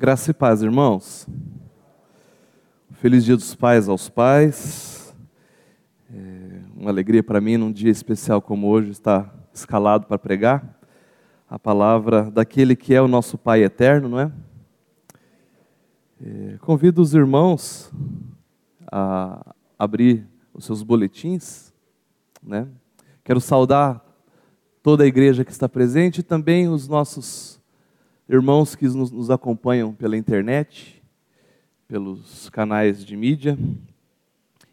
Graça e paz, irmãos. Feliz Dia dos Pais aos pais. É uma alegria para mim, num dia especial como hoje, estar escalado para pregar a palavra daquele que é o nosso Pai eterno, não é? é convido os irmãos a abrir os seus boletins, né? Quero saudar toda a igreja que está presente e também os nossos irmãos que nos, nos acompanham pela internet, pelos canais de mídia,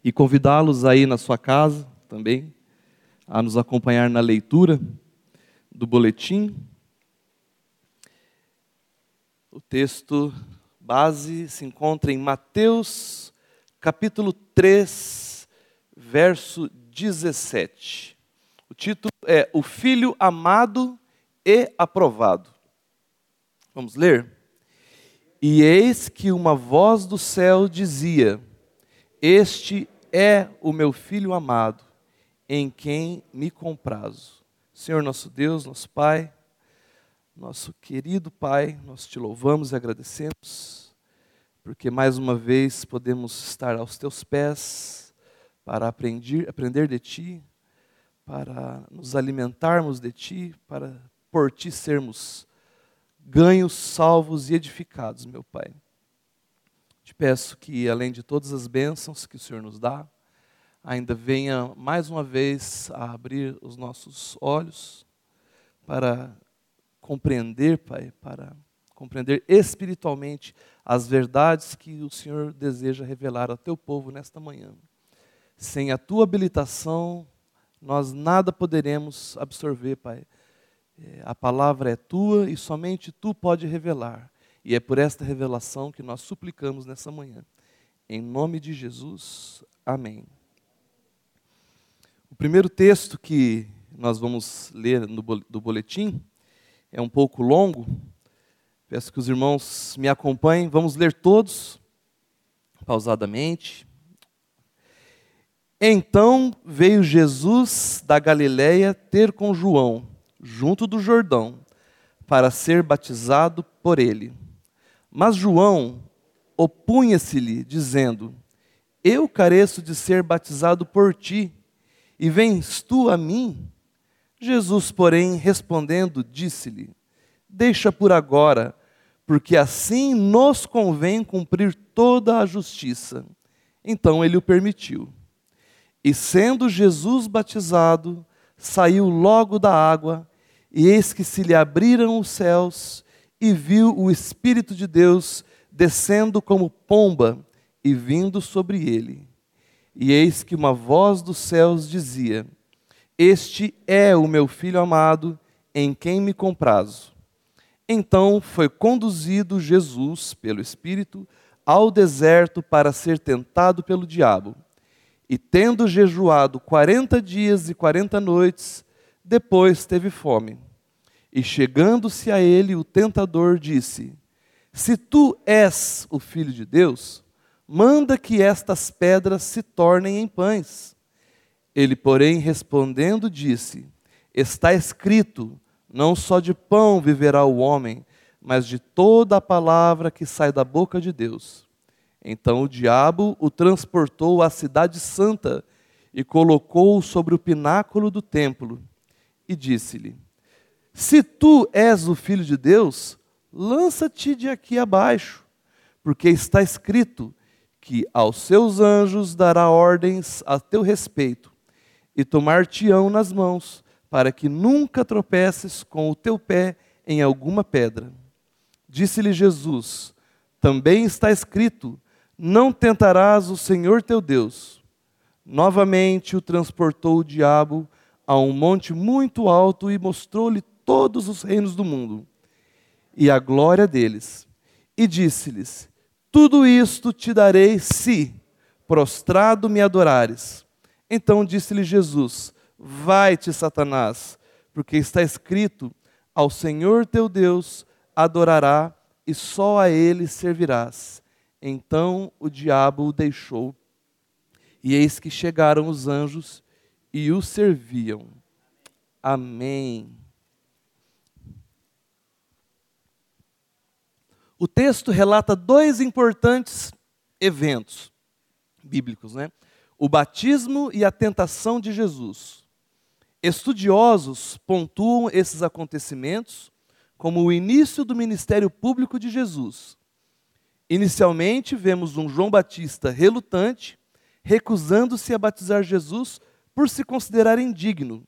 e convidá-los aí na sua casa também a nos acompanhar na leitura do boletim. O texto base se encontra em Mateus, capítulo 3, verso 17. O título é O Filho Amado e Aprovado. Vamos ler? E eis que uma voz do céu dizia: Este é o meu filho amado, em quem me comprazo. Senhor nosso Deus, nosso Pai, nosso querido Pai, nós te louvamos e agradecemos, porque mais uma vez podemos estar aos teus pés para aprender, aprender de ti, para nos alimentarmos de ti, para por ti sermos ganhos, salvos e edificados, meu Pai. Te peço que, além de todas as bênçãos que o Senhor nos dá, ainda venha mais uma vez a abrir os nossos olhos para compreender, Pai, para compreender espiritualmente as verdades que o Senhor deseja revelar ao teu povo nesta manhã. Sem a tua habilitação, nós nada poderemos absorver, Pai, a palavra é tua e somente tu pode revelar. E é por esta revelação que nós suplicamos nessa manhã. Em nome de Jesus, amém. O primeiro texto que nós vamos ler no, do boletim é um pouco longo. Peço que os irmãos me acompanhem. Vamos ler todos, pausadamente. Então veio Jesus da Galiléia ter com João junto do Jordão, para ser batizado por ele. Mas João opunha-se-lhe, dizendo: Eu careço de ser batizado por ti, e vens tu a mim? Jesus, porém, respondendo, disse-lhe: Deixa por agora, porque assim nos convém cumprir toda a justiça. Então ele o permitiu. E sendo Jesus batizado, saiu logo da água, e eis que se lhe abriram os céus, e viu o Espírito de Deus descendo como pomba e vindo sobre ele. E eis que uma voz dos céus dizia: Este é o meu filho amado, em quem me comprazo. Então foi conduzido Jesus, pelo Espírito, ao deserto para ser tentado pelo diabo. E tendo jejuado quarenta dias e quarenta noites, depois teve fome. E chegando-se a ele, o tentador disse: Se tu és o filho de Deus, manda que estas pedras se tornem em pães. Ele, porém, respondendo, disse: Está escrito: Não só de pão viverá o homem, mas de toda a palavra que sai da boca de Deus. Então o diabo o transportou à cidade santa e colocou-o sobre o pináculo do templo e disse-lhe: Se tu és o filho de Deus, lança-te de aqui abaixo, porque está escrito que aos seus anjos dará ordens a teu respeito, e tomar-te-ão nas mãos, para que nunca tropeces com o teu pé em alguma pedra. Disse-lhe Jesus: Também está escrito: Não tentarás o Senhor teu Deus. Novamente o transportou o diabo a um monte muito alto e mostrou-lhe todos os reinos do mundo e a glória deles. E disse-lhes: Tudo isto te darei se, prostrado, me adorares. Então disse-lhe Jesus: Vai-te, Satanás, porque está escrito: Ao Senhor teu Deus adorará e só a ele servirás. Então o diabo o deixou. E eis que chegaram os anjos e o serviam. Amém. O texto relata dois importantes eventos bíblicos, né? O batismo e a tentação de Jesus. Estudiosos pontuam esses acontecimentos como o início do ministério público de Jesus. Inicialmente, vemos um João Batista relutante, recusando-se a batizar Jesus por se considerar indigno.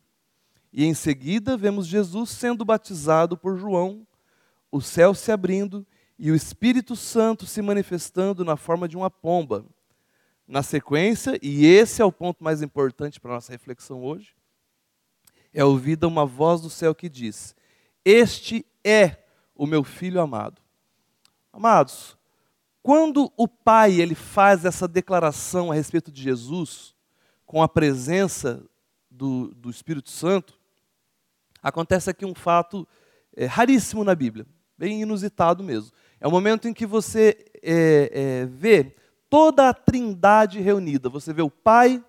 E em seguida, vemos Jesus sendo batizado por João, o céu se abrindo e o Espírito Santo se manifestando na forma de uma pomba. Na sequência, e esse é o ponto mais importante para a nossa reflexão hoje, é ouvida uma voz do céu que diz: Este é o meu filho amado. Amados, quando o Pai ele faz essa declaração a respeito de Jesus, com a presença do, do Espírito Santo, acontece aqui um fato é, raríssimo na Bíblia, bem inusitado mesmo. É o momento em que você é, é, vê toda a trindade reunida. Você vê o Pai,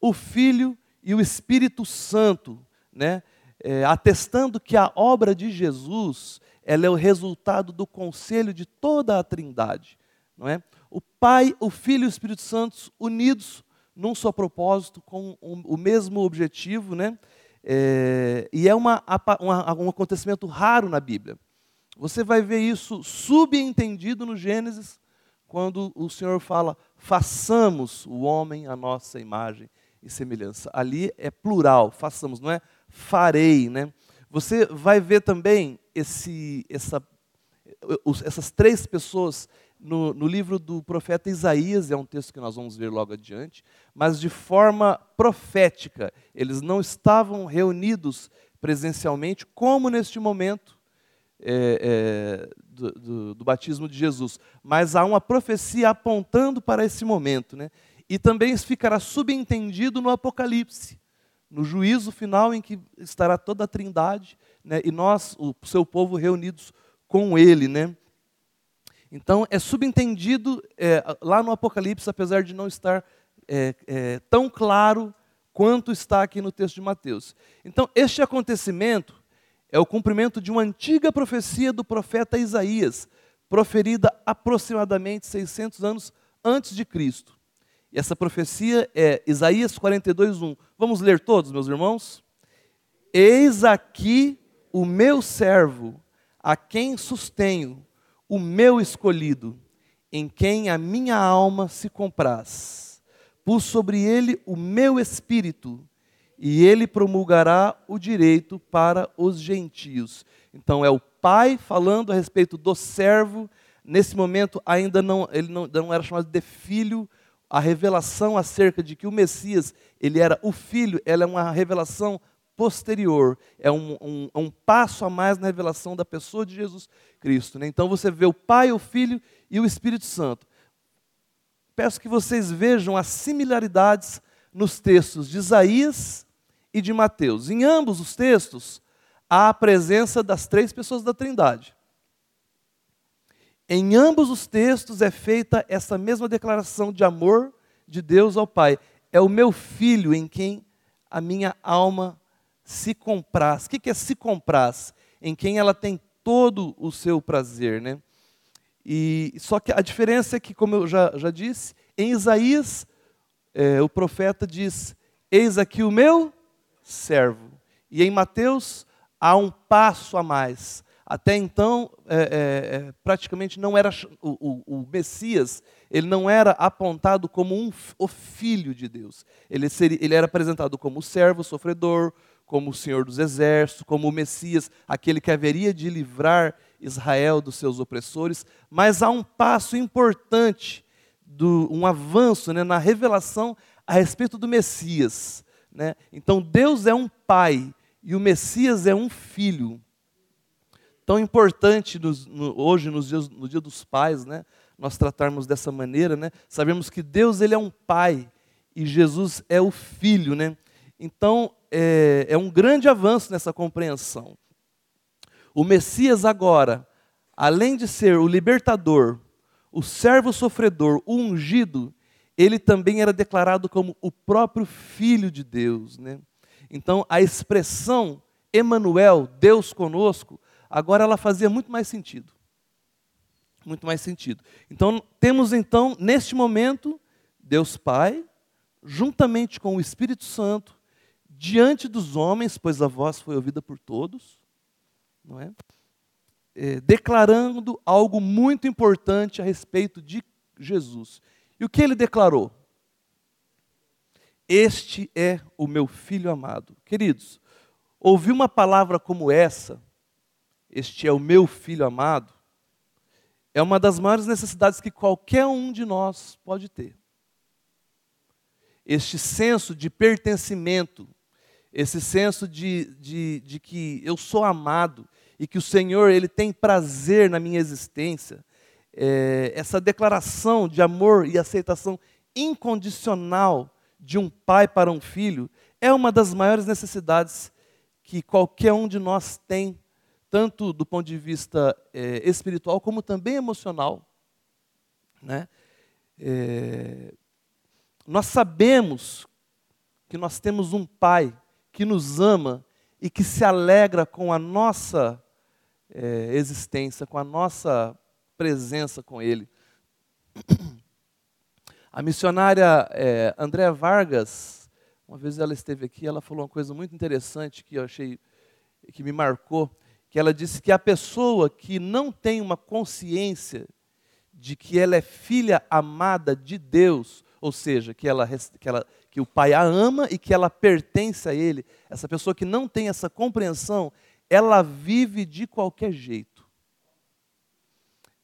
o Filho e o Espírito Santo, né? É, atestando que a obra de Jesus ela é o resultado do conselho de toda a trindade não é? O Pai, o Filho e o Espírito Santo unidos num só propósito, com o mesmo objetivo, né? É, e é uma, uma, um acontecimento raro na Bíblia. Você vai ver isso subentendido no Gênesis, quando o Senhor fala: façamos o homem a nossa imagem e semelhança. Ali é plural, façamos, não é farei, né? Você vai ver também esse, essa, essas três pessoas no, no, livro do profeta Isaías, é um texto que nós vamos ver logo adiante, mas de forma profética. Eles não estavam reunidos presencialmente, como neste momento é, é, do, do, do, batismo de Jesus. Mas há uma profecia apontando para esse momento. Né? E também ficará subentendido no Apocalipse, no juízo final em que estará toda a trindade né? e nós, o seu povo, reunidos com ele. Né? Então, é subentendido é, lá no Apocalipse, apesar de não estar é, é, tão claro quanto está aqui no texto de Mateus. Então, este acontecimento é o cumprimento de uma antiga profecia do profeta Isaías, proferida aproximadamente 600 anos antes de Cristo. E essa profecia é Isaías 42:1. Vamos ler todos, meus irmãos? Eis aqui o meu servo, a quem sustenho, o meu escolhido, em quem a minha alma se compraz. Pus sobre ele o meu espírito, e ele promulgará o direito para os gentios. Então é o pai falando a respeito do servo. Nesse momento ainda não ele não, não era chamado de filho. A revelação acerca de que o Messias ele era o filho, ela é uma revelação posterior, é um, um, um, passo a mais na revelação da pessoa de Jesus Cristo. Né? Então você vê o Pai, o Filho e o Espírito Santo. Peço que vocês vejam as similaridades nos textos de Isaías e de Mateus. Em ambos os textos, há a presença das três pessoas da Trindade. Em ambos os textos é feita essa mesma declaração de amor de Deus ao Pai. É o meu filho em quem a minha alma se compraz. O que é se compraz? Em quem ela tem todo o seu prazer, né? E só que a diferença é que, como eu já, já disse, em Isaías é, o profeta diz: Eis aqui o meu servo. E em Mateus há um passo a mais. Até então, é, é, é praticamente não era o, o, o, Messias, ele não era apontado como um, o filho de Deus. Ele, seria, ele era apresentado como o servo, sofredor, como o Senhor dos Exércitos, como o Messias, aquele que haveria de livrar Israel dos seus opressores. Mas há um passo importante, do, um avanço né, na revelação a respeito do Messias. Né? Então, Deus é um pai e o Messias é um filho. Tão importante nos, no, hoje, nos dias, no Dia dos Pais, né, nós tratarmos dessa maneira. Né? Sabemos que Deus ele é um pai e Jesus é o filho. Né? Então, é, é um grande avanço nessa compreensão. O Messias agora, além de ser o libertador, o servo sofredor, o ungido, ele também era declarado como o próprio Filho de Deus. Né? Então, a expressão Emanuel, Deus conosco, agora ela fazia muito mais sentido. muito mais sentido. Então, temos então, neste momento, Deus Pai, juntamente com o Espírito Santo, diante dos homens, pois a voz foi ouvida por todos, não é? é declarando algo muito importante a respeito de Jesus. E o que ele declarou? Este é o meu filho amado. Queridos, ouvir uma palavra como essa, este é o meu filho amado, é uma das maiores necessidades que qualquer um de nós pode ter. Este senso de pertencimento, esse senso de, de, de que eu sou amado e que o Senhor ele tem prazer na minha existência, é, essa declaração de amor e aceitação incondicional de um pai para um filho é uma das maiores necessidades que qualquer um de nós tem tanto do ponto de vista é, espiritual como também emocional. Né? É, nós sabemos que nós temos um Pai que nos ama e que se alegra com a nossa é, existência, com a nossa presença com Ele. A missionária é, Andréa Vargas, uma vez ela esteve aqui, ela falou uma coisa muito interessante que eu achei, que me marcou que ela disse que a pessoa que não tem uma consciência de que ela é filha amada de Deus, ou seja, que, ela, que, ela, que o Pai a ama e que ela pertence a Ele, essa pessoa que não tem essa compreensão, ela vive de qualquer jeito.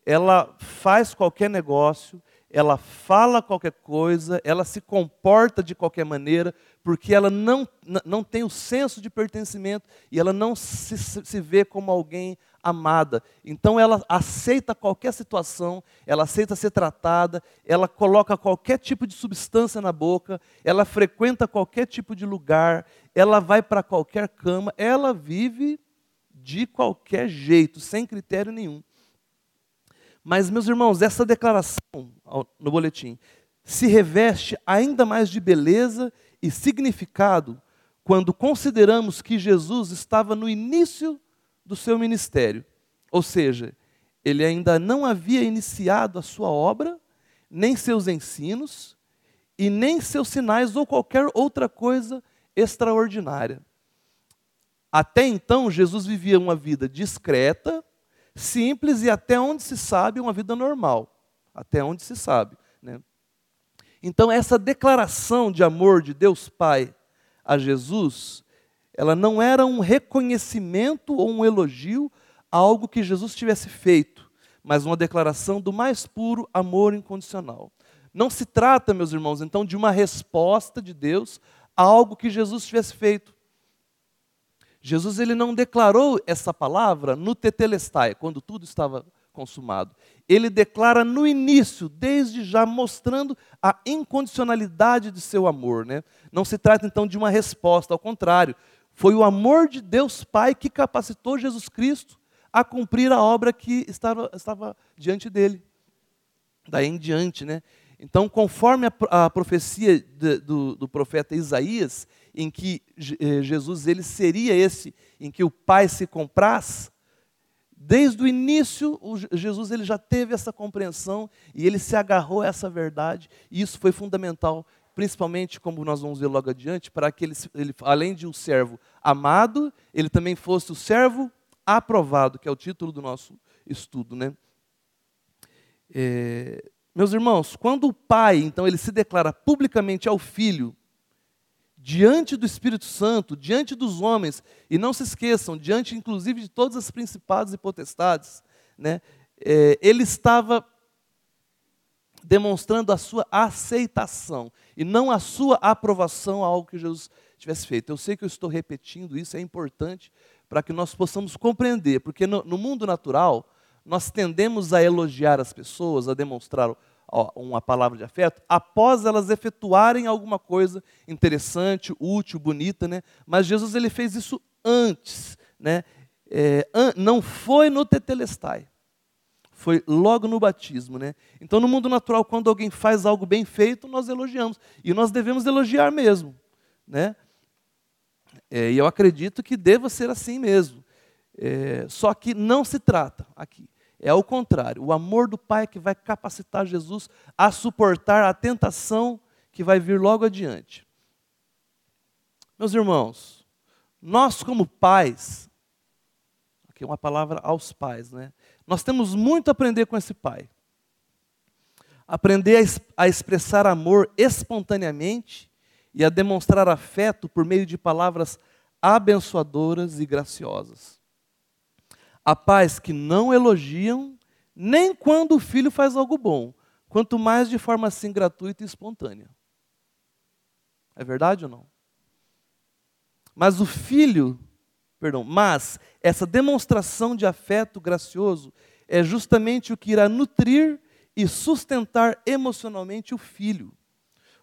Ela faz qualquer negócio, ela fala qualquer coisa, ela se comporta de qualquer maneira, porque ela não, não tem o senso de pertencimento e ela não se, se vê como alguém amada. Então ela aceita qualquer situação, ela aceita ser tratada, ela coloca qualquer tipo de substância na boca, ela frequenta qualquer tipo de lugar, ela vai para qualquer cama, ela vive de qualquer jeito, sem critério nenhum. Mas, meus irmãos, essa declaração no boletim se reveste ainda mais de beleza e significado quando consideramos que Jesus estava no início do seu ministério. Ou seja, ele ainda não havia iniciado a sua obra, nem seus ensinos, e nem seus sinais ou qualquer outra coisa extraordinária. Até então, Jesus vivia uma vida discreta, simples e até onde se sabe uma vida normal, até onde se sabe. Né? Então essa declaração de amor de Deus Pai a Jesus, ela não era um reconhecimento ou um elogio a algo que Jesus tivesse feito, mas uma declaração do mais puro amor incondicional. Não se trata, meus irmãos, então de uma resposta de Deus a algo que Jesus tivesse feito. Jesus ele não declarou essa palavra no tetelestai, quando tudo estava consumado. Ele declara no início, desde já mostrando a incondicionalidade de seu amor. Né? Não se trata então de uma resposta, ao contrário. Foi o amor de Deus Pai que capacitou Jesus Cristo a cumprir a obra que estava, estava diante dele. Daí em diante, né? Então, conforme a, a profecia de, do, do profeta Isaías, em que eh, Jesus ele seria esse em que o Pai se compraz, desde o início o Jesus ele já teve essa compreensão e ele se agarrou a essa verdade, e isso foi fundamental, principalmente como nós vamos ver logo adiante, para que ele, ele além de um servo amado, ele também fosse o servo aprovado, que é o título do nosso estudo, né? É, meus irmãos, quando o pai, então, ele se declara publicamente ao filho, diante do Espírito Santo, diante dos homens, e não se esqueçam, diante inclusive de todas as principados e potestades, né, é, ele estava demonstrando a sua aceitação e não a sua aprovação a algo que Jesus tivesse feito. Eu sei que eu estou repetindo isso, é importante para que nós possamos compreender, porque no, no mundo natural nós tendemos a elogiar as pessoas, a demonstrar uma palavra de afeto após elas efetuarem alguma coisa interessante, útil, bonita, né? Mas Jesus ele fez isso antes, né? É, an não foi no tetelestai, foi logo no batismo, né? Então no mundo natural quando alguém faz algo bem feito nós elogiamos e nós devemos elogiar mesmo, né? É, e eu acredito que deva ser assim mesmo. É, só que não se trata aqui É ao contrário, o amor do Pai que vai capacitar Jesus a suportar a tentação que vai vir logo adiante. Meus irmãos, nós como pais, aqui é uma palavra aos pais, né? Nós temos muito a aprender com esse pai. Aprender a, a expressar amor espontaneamente e a demonstrar afeto por meio de palavras abençoadoras e graciosas. Há pais que não elogiam nem quando o filho faz algo bom, quanto mais de forma assim gratuita e espontânea. É verdade ou não? Mas o filho, perdão, mas essa demonstração de afeto gracioso é justamente o que irá nutrir e sustentar emocionalmente o filho.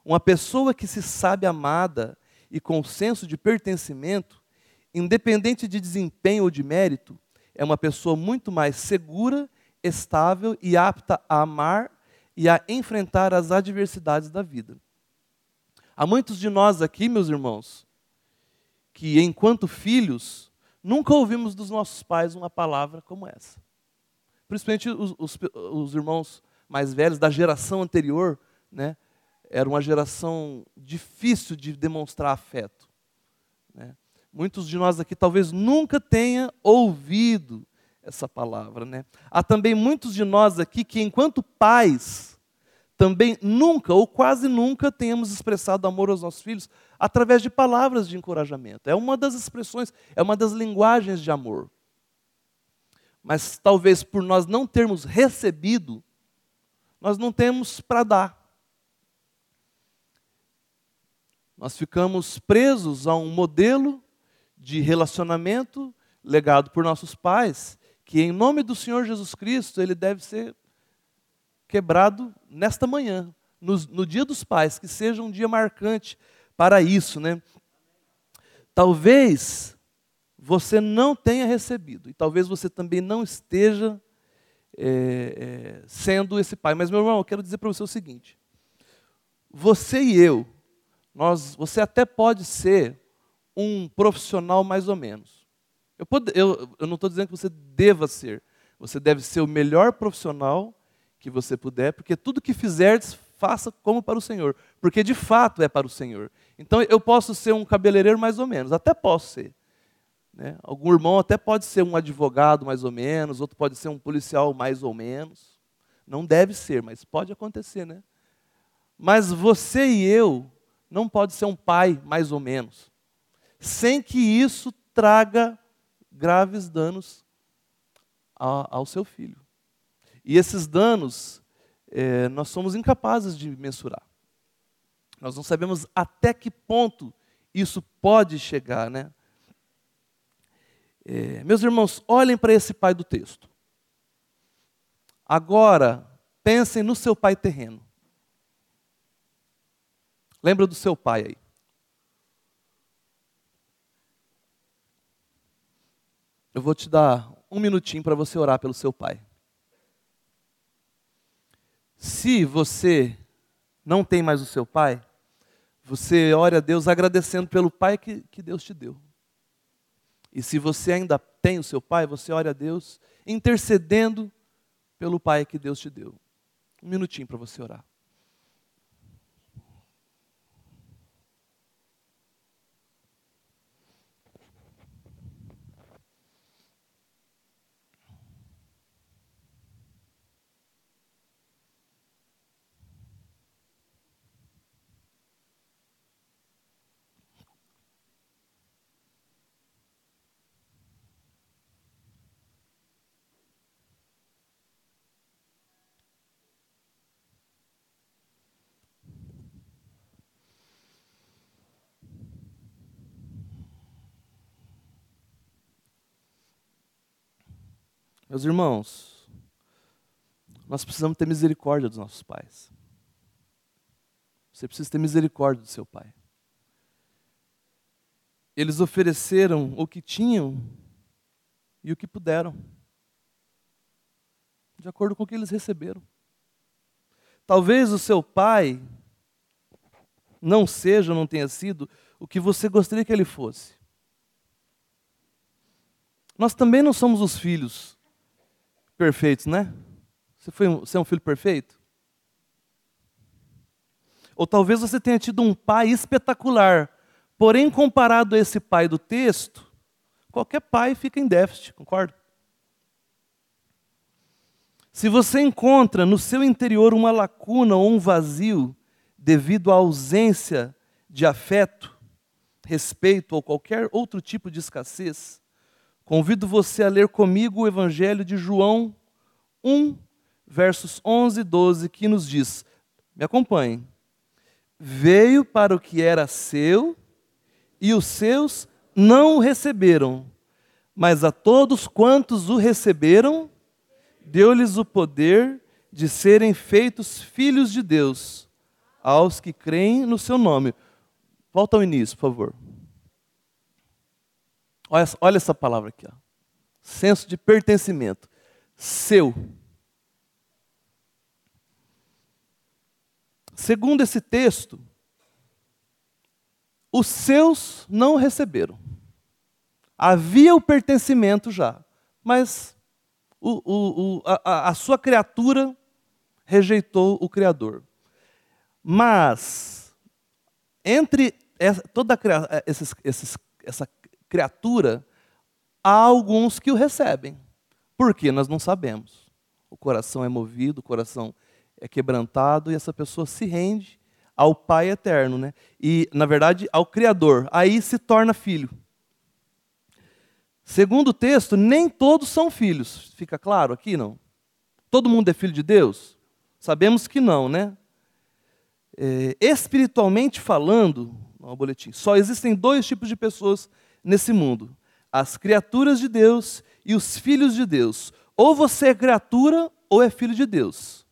Uma pessoa que se sabe amada e com senso de pertencimento, independente de desempenho ou de mérito, é uma pessoa muito mais segura, estável e apta a amar e a enfrentar as adversidades da vida. Há muitos de nós aqui, meus irmãos, que enquanto filhos, nunca ouvimos dos nossos pais uma palavra como essa. Principalmente os, os, os irmãos mais velhos da geração anterior, né? Era uma geração difícil de demonstrar afeto. Né? Muitos de nós aqui talvez nunca tenha ouvido essa palavra. Né? Há também muitos de nós aqui que, enquanto pais, também nunca ou quase nunca tenhamos expressado amor aos nossos filhos através de palavras de encorajamento. É uma das expressões, é uma das linguagens de amor. Mas talvez por nós não termos recebido, nós não temos para dar. Nós ficamos presos a um modelo de relacionamento legado por nossos pais, que em nome do Senhor Jesus Cristo, ele deve ser quebrado nesta manhã, no, no dia dos pais, que seja um dia marcante para isso, né? Talvez você não tenha recebido, e talvez você também não esteja é, é, sendo esse pai. Mas, meu irmão, eu quero dizer para você o seguinte: você e eu, nós, você até pode ser um profissional mais ou menos. Eu, pode, eu, eu não estou dizendo que você deva ser. Você deve ser o melhor profissional que você puder, porque tudo que fizerdes, faça como para o Senhor. Porque de fato é para o Senhor. Então eu posso ser um cabeleireiro mais ou menos, até posso ser. Né? Algum irmão até pode ser um advogado mais ou menos, outro pode ser um policial mais ou menos. Não deve ser, mas pode acontecer, né? Mas você e eu não pode ser um pai mais ou menos, sem que isso traga graves danos ao seu filho. E esses danos é, nós somos incapazes de mensurar. Nós não sabemos até que ponto isso pode chegar, né? É, meus irmãos, olhem para esse pai do texto. Agora, pensem no seu pai terreno. Lembra do seu pai aí. Eu vou te dar um minutinho para você orar pelo seu pai. Se você não tem mais o seu pai, você ore a Deus agradecendo pelo pai que, que Deus te deu. E se você ainda tem o seu pai, você ore a Deus intercedendo pelo pai que Deus te deu. Um minutinho para você orar. Meus irmãos, nós precisamos ter misericórdia dos nossos pais. Você precisa ter misericórdia do seu pai. Eles ofereceram o que tinham e o que puderam, de acordo com o que eles receberam. Talvez o seu pai não seja, não tenha sido o que você gostaria que ele fosse. Nós também não somos os filhos perfeitos, né? Você, foi, você é um filho perfeito? Ou talvez você tenha tido um pai espetacular, porém, comparado a esse pai do texto, qualquer pai fica em déficit, concorda? Se você enconra no seu interior uma lacuna ou um vazio devido à ausência de afeto, respeito ou qualquer outro tipo de escassez, convido você a ler comigo o Evangelho de João 1, versos 11 e 12, que nos diz: me acompanhe. Veio para o que era seu e os seus não o receberam, mas a todos quantos o receberam, deu-lhes o poder de serem feitos filhos de Deus, aos que creem no seu nome. Volta ao início, por favor. Olha, olha essa palavra aqui. Ó. Senso de pertencimento. Seu. Segundo esse texto, os seus não receberam. Havia o pertencimento já, mas o, o, o, a, a sua criatura rejeitou o Criador. Mas, entre essa, toda a, esses, esses, essa criatura, há alguns que o recebem. Por quê? Nós não sabemos. O coração é movido, o coração é quebrantado e essa pessoa se rende ao Pai eterno, né? E, na verdade, ao Criador. Aí se torna filho. Segundo o texto, nem todos são filhos. Fica claro aqui, não? Todo mundo é filho de Deus? Sabemos que não, né? É, espiritualmente falando, no boletim, só existem dois tipos de pessoas nesse mundo: as criaturas de Deus e os filhos de Deus. Ou você é criatura ou é filho de Deus.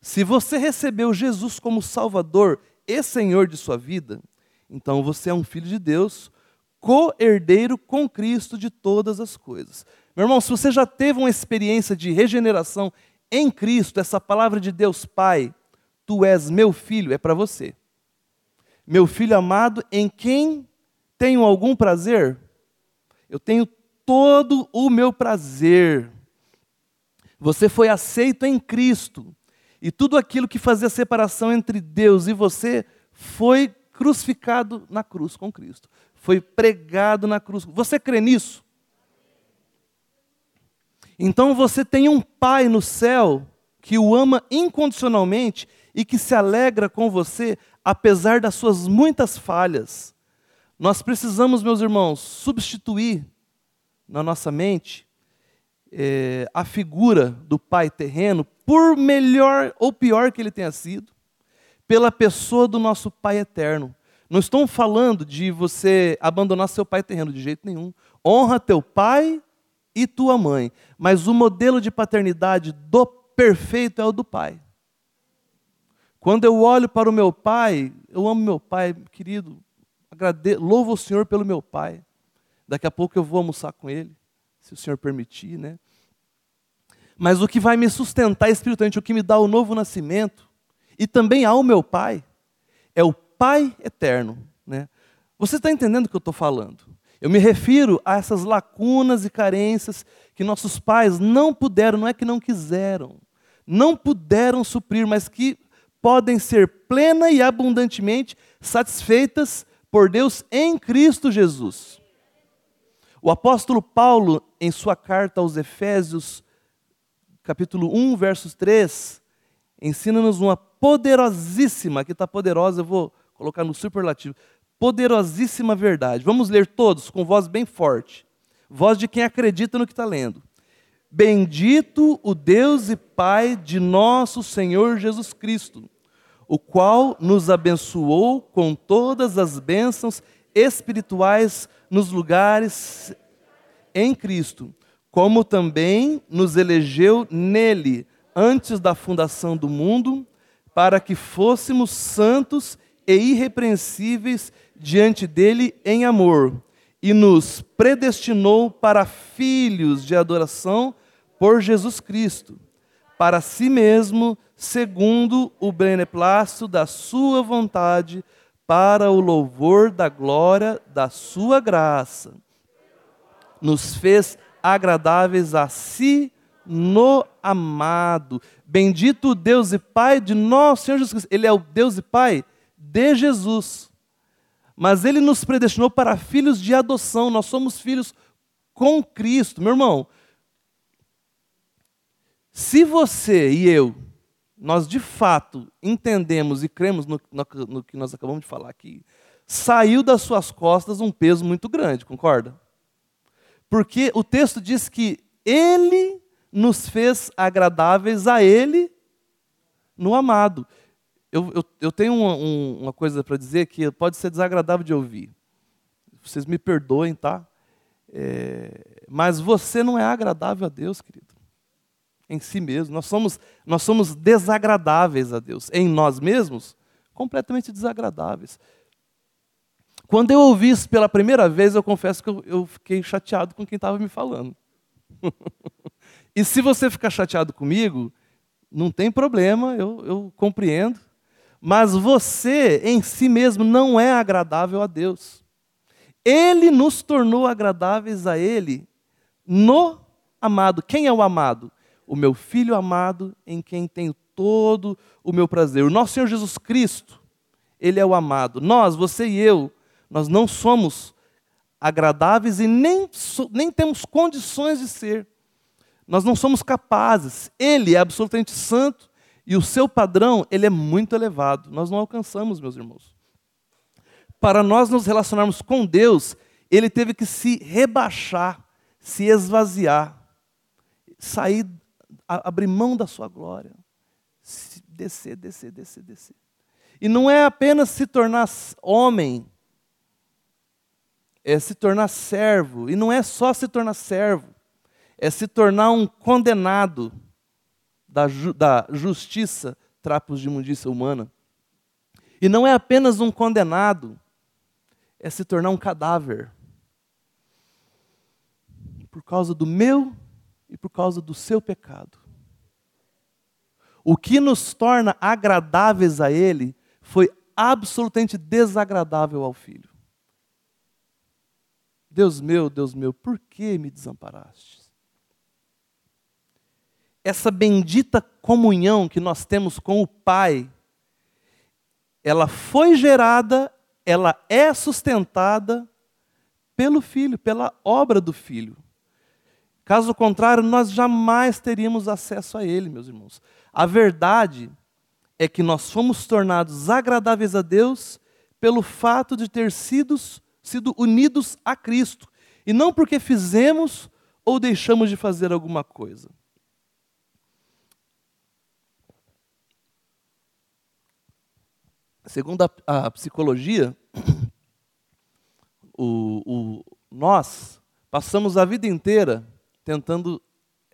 Se você recebeu Jesus como Salvador e Senhor de sua vida, então você é um filho de Deus, co-herdeiro com Cristo de todas as coisas. Meu irmão, se você já teve uma experiência de regeneração em Cristo, essa palavra de Deus Pai, tu és meu filho, é para você. Meu filho amado, em quem tenho algum prazer? Eu tenho todo o meu prazer. Você foi aceito em Cristo. E tudo aquilo que fazia separação entre Deus e você foi crucificado na cruz com Cristo. Foi pregado na cruz. Você crê nisso? Então você tem um Pai no céu que o ama incondicionalmente e que se alegra com você, apesar das suas muitas falhas. Nós precisamos, meus irmãos, substituir na nossa mente é, a figura do pai terreno, por melhor ou pior que ele tenha sido, pela pessoa do nosso pai eterno. Não estou falando de você abandonar seu pai terreno de jeito nenhum. Honra teu pai e tua mãe, mas o modelo de paternidade do perfeito é o do pai. Quando eu olho para o meu pai, eu amo meu pai, querido, agrade... louvo o Senhor pelo meu pai. Daqui a pouco eu vou almoçar com ele se o Senhor permitir, né? Mas o que vai me sustentar espiritualmente, o que me dá o novo nascimento, e também ao meu Pai, é o Pai eterno. Né? Você está entendendo o que eu estou falando? Eu me refiro a essas lacunas e carências que nossos pais não puderam, não é que não quiseram, não puderam suprir, mas que podem ser plena e abundantemente satisfeitas por Deus em Cristo Jesus. O apóstolo Paulo, em sua carta aos Efésios, capítulo 1, versos 3, ensina-nos uma poderosíssima, aqui está poderosa, eu vou colocar no superlativo, poderosíssima verdade. Vamos ler todos com voz bem forte, voz de quem acredita no que está lendo. Bendito o Deus e Pai de nosso Senhor Jesus Cristo, o qual nos abençoou com todas as bênçãos espirituais nos lugares em Cristo, como também nos elegeu nele antes da fundação do mundo, para que fôssemos santos e irrepreensíveis diante dele em amor, e nos predestinou para filhos de adoração por Jesus Cristo, para si mesmo, segundo o beneplácito da sua vontade, para o louvor da glória da sua graça. Nos fez agradáveis a si no amado. Bendito Deus e Pai de nosso Senhor Jesus Cristo. Ele é o Deus e Pai de Jesus. Mas ele nos predestinou para filhos de adoção. Nós somos filhos com Cristo. Meu irmão, se você e eu, nós de fato entendemos e cremos no, no, no que nós acabamos de falar aqui, saiu das suas costas um peso muito grande, concorda? Porque o texto diz que ele nos fez agradáveis a Ele no amado. Eu, eu, eu tenho uma, um, uma coisa para dizer que pode ser desagradável de ouvir. Vocês me perdoem, tá? É, mas você não é agradável a Deus, querido. Em si mesmo. Nós somos, nós somos desagradáveis a Deus. Em nós mesmos, completamente desagradáveis. Quando eu ouvi isso pela primeira vez, eu confesso que eu, eu fiquei chateado com quem estava me falando. E se você ficar chateado comigo, não tem problema, eu, eu compreendo. Mas você em si mesmo não é agradável a Deus. Ele nos tornou agradáveis a Ele no amado. Quem é o amado? O meu filho amado, em quem tenho todo o meu prazer. O nosso Senhor Jesus Cristo, Ele é o amado. Nós, você e eu, nós não somos agradáveis e nem, nem temos condições de ser. Nós não somos capazes. Ele é absolutamente santo e o seu padrão, ele é muito elevado. Nós não alcançamos, meus irmãos. Para nós nos relacionarmos com Deus, ele teve que se rebaixar, se esvaziar, sair, abrir mão da sua glória, descer, descer, descer, descer. E não é apenas se tornar homem, é se tornar servo. E não é só se tornar servo, é se tornar um condenado da, ju da justiça, trapos de imundícia humana. E não é apenas um condenado, é se tornar um cadáver. Por causa do meu e por causa do seu pecado. O que nos torna agradáveis a Ele foi absolutamente desagradável ao Filho. Deus meu, Deus meu, por que me desamparaste? essa bendita comunhão que nós temos com o Pai, ela foi gerada, ela é sustentada pelo Filho, pela obra do Filho. Caso contrário, nós jamais teríamos acesso a Ele, meus irmãos. A verdade é que nós fomos tornados agradáveis a Deus pelo fato de ter sido, sido unidos a Cristo, e não porque fizemos ou deixamos de fazer alguma coisa. Segundo a, a psicologia, o, o, nós passamos a vida inteira tentando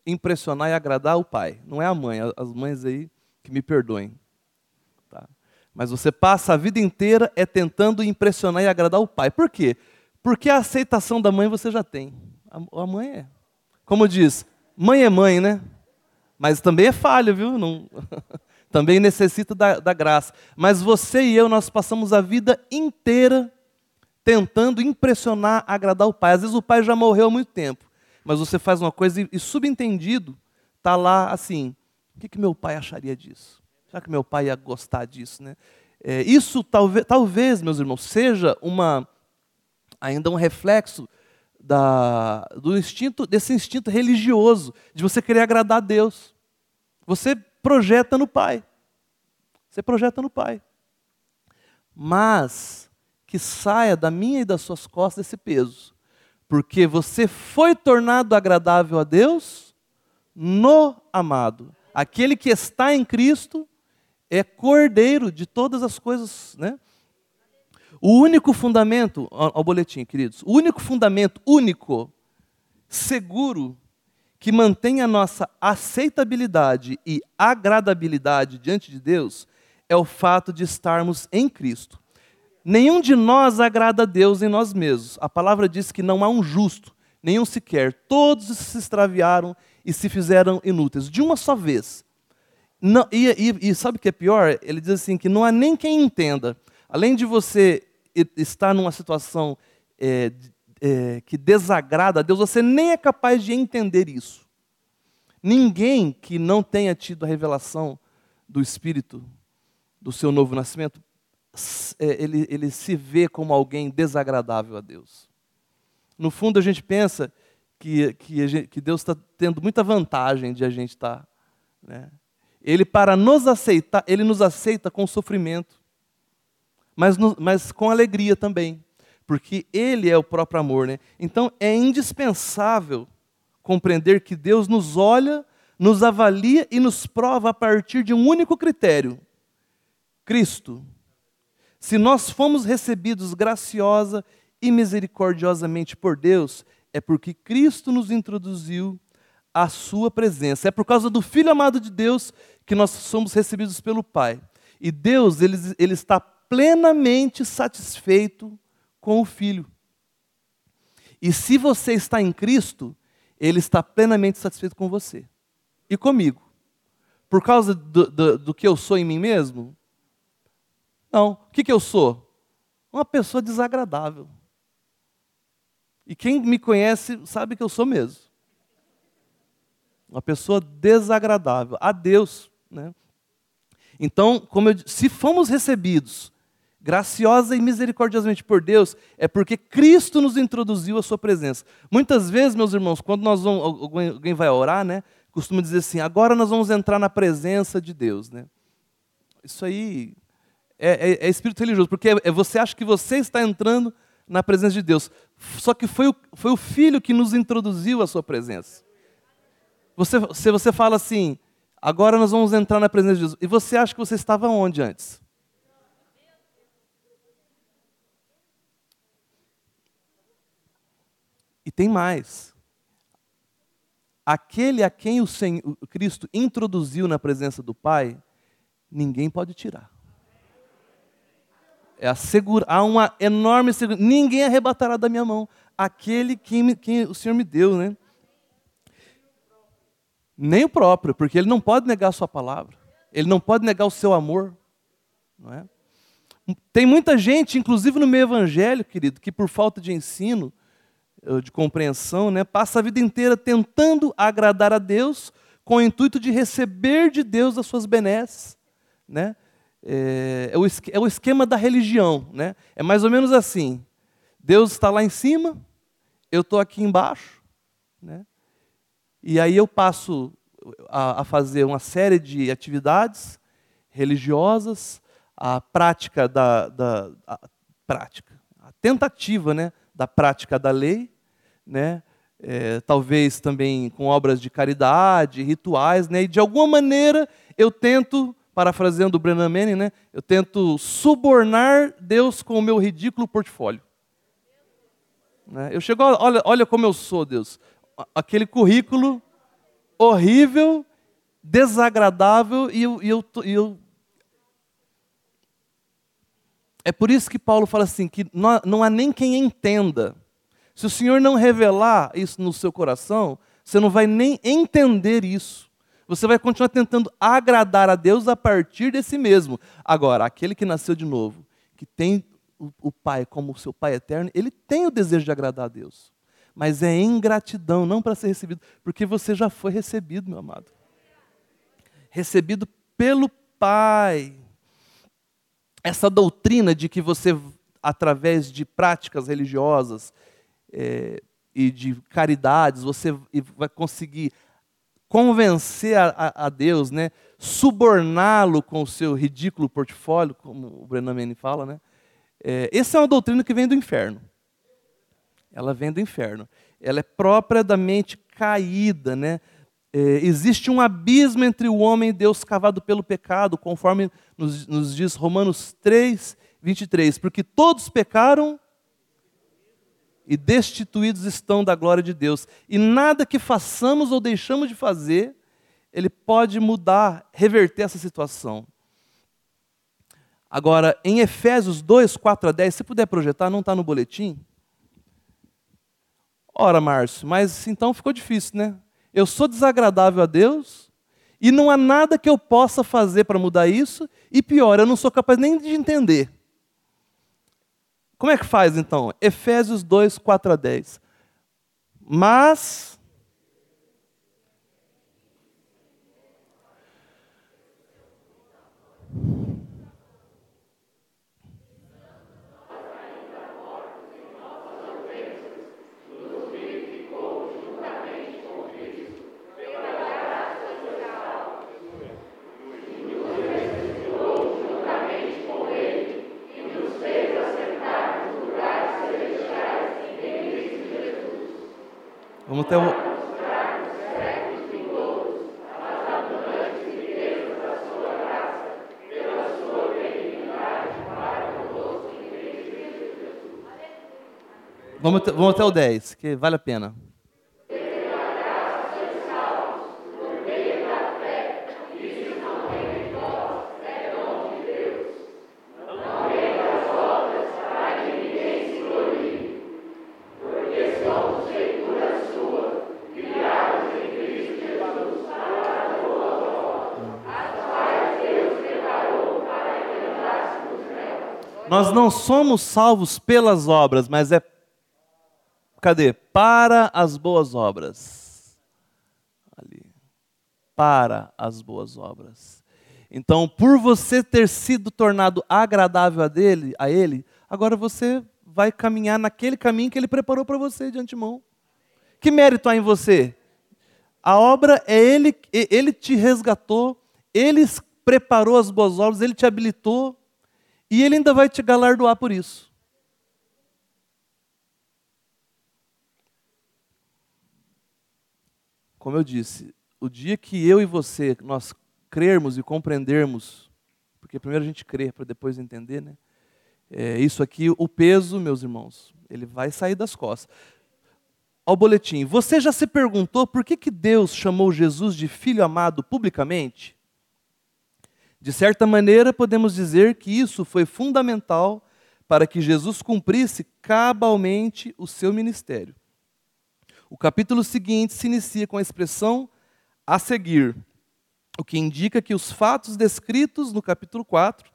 impressionar e agradar o pai. Não é a mãe, as mães aí que me perdoem. Tá? Mas você passa a vida inteira é tentando impressionar e agradar o pai. Por quê? Porque a aceitação da mãe você já tem. A, mãe é. Como diz, mãe é mãe, né? Mas também é falha, viu? Não... também necessita da, da graça. Mas você e eu, nós passamos a vida inteira tentando impressionar, agradar o pai. Às vezes o pai já morreu há muito tempo, mas você faz uma coisa e, e subentendido, está lá assim: o que, que meu pai acharia disso? Será que meu pai ia gostar disso? Né? É, isso talvez, talvez, meus irmãos, seja uma ainda um reflexo da, do instinto, desse instinto religioso, de você querer agradar a Deus. Você projeta no Pai. Você projeta no Pai. Mas que saia da minha e das suas costas esse peso. Porque você foi tornado agradável a Deus no amado. Aquele que está em Cristo é cordeiro de todas as coisas, né? O único fundamento, ao boletim, queridos, o único fundamento único, seguro que mantém a nossa aceitabilidade e agradabilidade diante de Deus é o fato de estarmos em Cristo. Nenhum de nós agrada a Deus em nós mesmos. A palavra diz que não há um justo, nenhum sequer. Todos se extraviaram e se fizeram inúteis, de uma só vez. Não, e, e, e sabe o que é pior? Ele diz assim: que não há nem quem entenda. Além de você estar numa situação é, é, que desagrada a Deus, você nem é capaz de entender isso. Ninguém que não tenha tido a revelação do Espírito, do seu novo nascimento, ele, ele se vê como alguém desagradável a Deus. No fundo, a gente pensa que, que, gente, que Deus está tendo muita vantagem de a gente estar. Tá, né? Ele, para nos aceitar, ele nos aceita com sofrimento, mas, no, mas com alegria também, porque Ele é o próprio amor. Né? Então, é indispensável compreender que Deus nos olha, nos avalia e nos prova a partir de um único critério: Cristo. Se nós fomos recebidos graciosa e misericordiosamente por Deus, é porque Cristo nos introduziu à Sua presença. É por causa do Filho amado de Deus que nós somos recebidos pelo Pai. E Deus, ele, ele está plenamente satisfeito com o Filho. E se você está em Cristo, ele está plenamente satisfeito com você e comigo. Por causa do, do, do que eu sou em mim mesmo? Não. O que, que eu sou? Uma pessoa desagradável. E quem me conhece sabe que eu sou mesmo. Uma pessoa desagradável a Deus. Né? Então, como eu, se fomos recebidos graciosa e misericordiosamente por Deus, é porque Cristo nos introduziu a sua presença. Muitas vezes, meus irmãos, quando nós vamos, alguém vai orar, né, costuma dizer assim: agora nós vamos entrar na presença de Deus. Né? Isso aí é, é, é espírito religioso, porque é, você acha que você está entrando na presença de Deus. Só que foi o, foi o Filho que nos introduziu a sua presença. Você, se você fala assim, agora nós vamos entrar na presença de Deus, e você acha que você estava onde antes? E tem mais. Aquele a quem o, Senhor, o Cristo introduziu na presença do Pai, ninguém pode tirar. É a segura, há uma enorme segurança. Ninguém arrebatará da minha mão aquele que, que o Senhor me deu, né? Nem o próprio, porque ele não pode negar a sua palavra. Ele não pode negar o seu amor. Não é? Tem muita gente, inclusive no meio evangélico, querido, que por falta de ensino, de compreensão, né, passa a vida inteira tentando agradar a Deus com o intuito de receber de Deus as suas benesses. Né? É, é, o, é o esquema da religião. Né? É mais ou menos assim: Deus está lá em cima, eu estou aqui embaixo, né? e aí eu passo a, a fazer uma série de atividades religiosas, a prática da, da a prática, a tentativa né, da prática da lei, né? É, talvez também com obras de caridade, rituais, né? e de alguma maneira eu tento, parafraseando o Brennan Manning, né? eu tento subornar Deus com o meu ridículo portfólio. Né? Eu chego, olha, olha como eu sou, Deus. Aquele currículo horrível, desagradável, e eu, e eu, e eu é por isso que Paulo fala assim: que não, não há nem quem entenda. Se o Senhor não revelar isso no seu coração, você não vai nem entender isso. Você vai continuar tentando agradar a Deus a partir de si mesmo. Agora, aquele que nasceu de novo, que tem o, Pai como seu Pai eterno, ele tem o desejo de agradar a Deus. Mas é em gratidão, não para ser recebido, porque você já foi recebido, meu amado. Recebido pelo Pai. Essa doutrina de que você, através de práticas religiosas, é, e de caridades, você vai conseguir convencer a, a, Deus, né? suborná-lo com o seu ridículo portfólio, como o Brennan Manning fala. Né? É, essa é uma doutrina que vem do inferno. Ela vem do inferno. Ela é própria da mente caída. Né? É, existe um abismo entre o homem e Deus cavado pelo pecado, conforme nos, nos diz Romanos 3, 23. Porque todos pecaram e destituídos estão da glória de Deus. E nada que façamos ou deixamos de fazer, ele pode mudar, reverter essa situação. Agora, em Efésios 2, 4 a 10, se puder projetar, não está no boletim? Ora, Márcio, mas então ficou difícil, né? Eu sou desagradável a Deus e não há nada que eu possa fazer para mudar isso, e pior, eu não sou capaz nem de entender. Como é que faz então? Efésios 2, 4 a 10. Mas. Vamos até o. Vamos até, vamos até o 10, que vale a pena. Nós não somos salvos pelas obras, mas é cadê? Para as boas obras. Ali. Para as boas obras. Então, por você ter sido tornado agradável a dele, a ele, agora você vai caminhar naquele caminho que ele preparou para você de antemão. Que mérito há em você? A obra é ele, ele te resgatou, ele preparou as boas obras, ele te habilitou. E ele ainda vai te galardoar por isso. Como eu disse, o dia que eu e você, nós crermos e compreendermos, porque primeiro a gente crê para depois entender, né? É, isso aqui, o peso, meus irmãos, ele vai sair das costas. Ao boletim, você já se perguntou por que, que Deus chamou Jesus de filho amado publicamente? De certa maneira, podemos dizer que isso foi fundamental para que Jesus cumprisse cabalmente o seu ministério. O capítulo seguinte se inicia com a expressão a seguir, o que indica que os fatos descritos no capítulo 4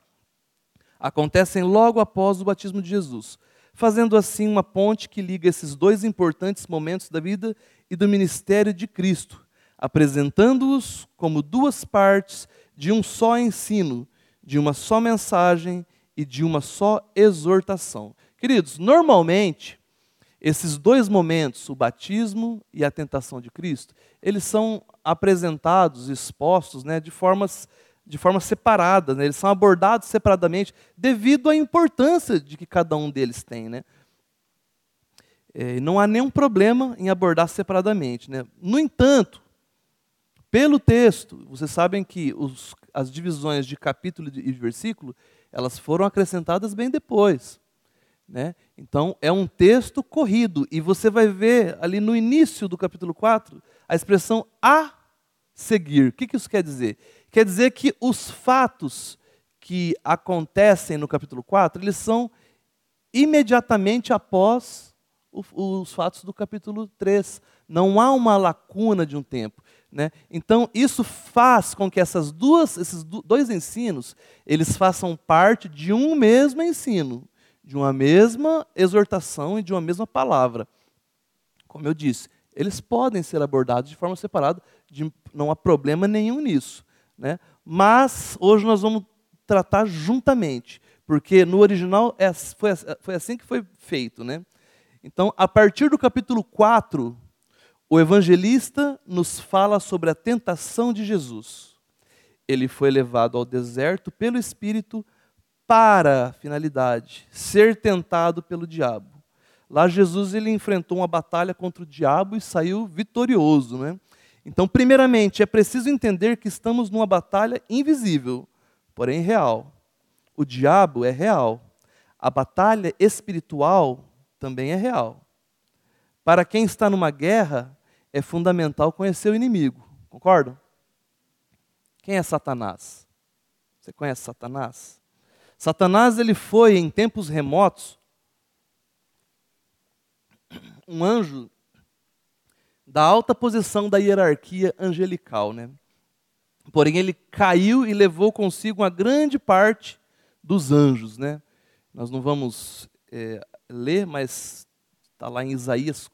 acontecem logo após o batismo de Jesus, fazendo assim uma ponte que liga esses dois importantes momentos da vida e do ministério de Cristo, apresentando-os como duas partes de um só ensino, de uma só mensagem e de uma só exortação. Queridos, normalmente, esses dois momentos, o batismo e a tentação de Cristo, eles são apresentados, expostos né, de, formas, de forma separada, né, eles são abordados separadamente devido à importância de que cada um deles tem. Né? É, não há nenhum problema em abordar separadamente. Né? No entanto, pelo texto, vocês sabem que os, as divisões de capítulo e de versículo, elas foram acrescentadas bem depois. Né? Então, é um texto corrido. E você vai ver ali no início do capítulo 4 a expressão a seguir. O que, que isso quer dizer? Quer dizer que os fatos que acontecem no capítulo 4, eles são imediatamente após os fatos do capítulo 3. Não há uma lacuna de um tempo. Né? Então, isso faz com que essas duas, esses dois ensinos eles façam parte de um mesmo ensino, de uma mesma exortação e de uma mesma palavra. Como eu disse, eles podem ser abordados de forma separada, de, não há problema nenhum nisso. Né? Mas hoje nós vamos tratar juntamente, porque no original é, foi, foi assim que foi feito. Né? Então, a partir do capítulo 4 o evangelista nos fala sobre a tentação de Jesus. Ele foi levado ao deserto pelo Espírito para a finalidade, ser tentado pelo diabo. Lá Jesus ele enfrentou uma batalha contra o diabo e saiu vitorioso, né? Então, primeiramente, é preciso entender que estamos numa batalha invisível, porém real. O diabo é real. A batalha espiritual também é real. Para quem está numa guerra, é fundamental conhecer o inimigo. Concordam? Quem é Satanás? Você conhece Satanás? Satanás ele foi em tempos remotos um anjo da alta posição da hierarquia angelical, né? Porém ele caiu e levou consigo uma grande parte dos anjos, né? Nós não vamos é, ler, mas está lá em Isaías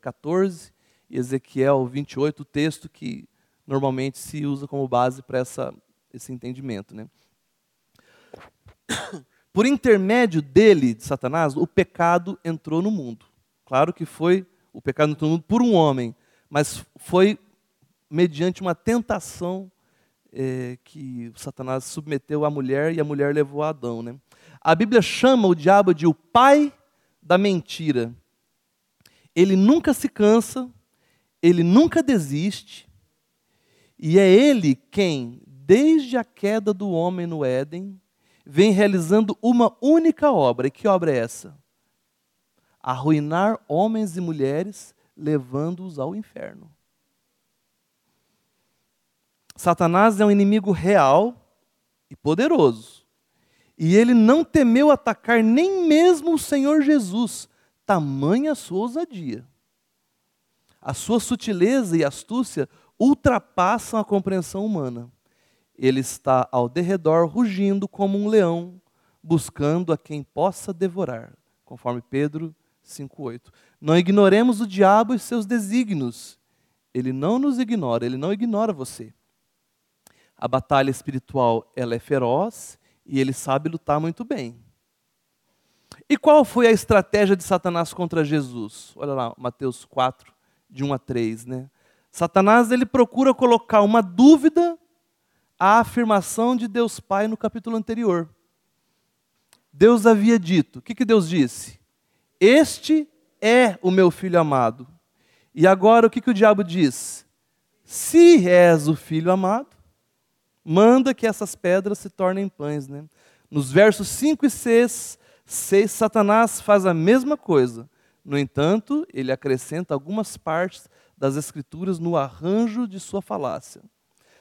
14, e Ezequiel 28, o texto que normalmente se usa como base para esse entendimento. Né? Por intermédio dele, de Satanás, o pecado entrou no mundo. Claro que foi o pecado entrou no mundo por um homem, mas foi mediante uma tentação é, que Satanás submeteu à mulher e a mulher levou a Adão. Né? A Bíblia chama o diabo de o pai da mentira. Ele nunca se cansa ele nunca desiste, e é ele quem, desde a queda do homem no Éden, vem realizando uma única obra. E que obra é essa? Arruinar homens e mulheres, levando-os ao inferno. Satanás é um inimigo real e poderoso. E ele não temeu atacar nem mesmo o Senhor Jesus, tamanha sua ousadia. A sua sutileza e astúcia ultrapassam a compreensão humana. Ele está ao derredor, rugindo como um leão, buscando a quem possa devorar, conforme Pedro 5,8. Não ignoremos o diabo e seus desígnios. Ele não nos ignora, ele não ignora você. A batalha espiritual ela é feroz e ele sabe lutar muito bem. E qual foi a estratégia de Satanás contra Jesus? Olha lá, Mateus 4, de 1 a 3, né? Satanás ele procura colocar uma dúvida à afirmação de Deus Pai no capítulo anterior. Deus havia dito, o que, que Deus disse? Este é o meu filho amado. E agora o que, que o diabo diz? Se és o filho amado, manda que essas pedras se tornem pães. Né? Nos versos 5 e 6, 6, Satanás faz a mesma coisa. No entanto, ele acrescenta algumas partes das Escrituras no arranjo de sua falácia.